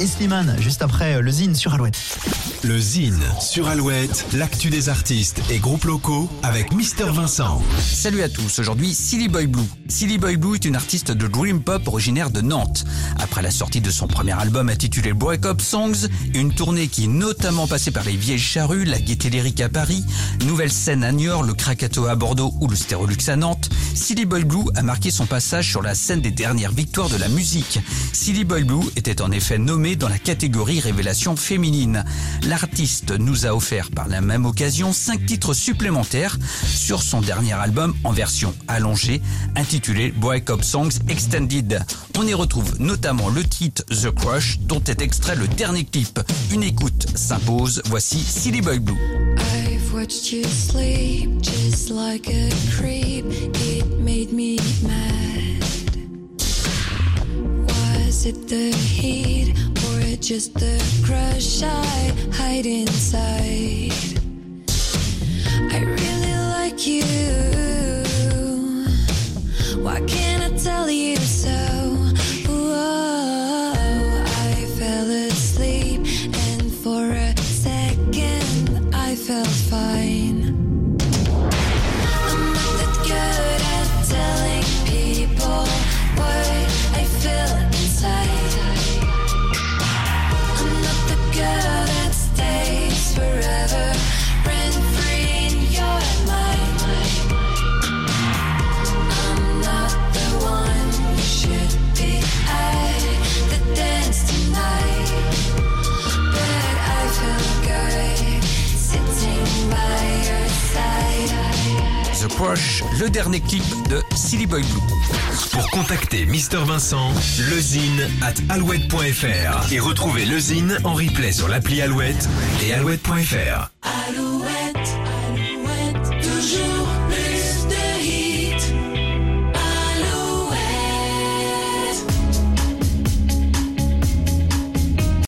et Slimane, juste après euh, le Zine sur Alouette. Le Zine sur Alouette, l'actu des artistes et groupes locaux avec Mister Vincent. Salut à tous, aujourd'hui Silly Boy Blue. Silly Boy Blue est une artiste de dream pop originaire de Nantes. Après la sortie de son premier album intitulé Break Up Songs, une tournée qui est notamment passée par les Vieilles Charrues, la Gaîté Lyrique à Paris, Nouvelle Scène à Niort, le Krakatoa à Bordeaux ou le Stérolux à Nantes, Silly Boy Blue a marqué son passage sur la scène des dernières victoires de la musique. Silly Boy Blue était en effet nommé dans la catégorie révélation féminine. L'artiste nous a offert par la même occasion cinq titres supplémentaires sur son dernier album en version allongée intitulé Break Up Songs Extended. On y retrouve notamment le titre The Crush dont est extrait le dernier clip. Une écoute s'impose, voici Silly Boy Blue. I've watched you sleep just like a creep. It made me mad. Was it the heat just the crush I hide inside? I really like you. Why can't I tell you so? Crush, le dernier clip de Silly Boy Blue. Pour contacter Mister Vincent, lezine at alouette.fr et retrouver le Zine en replay sur l'appli Alouette et alouette.fr. Alouette.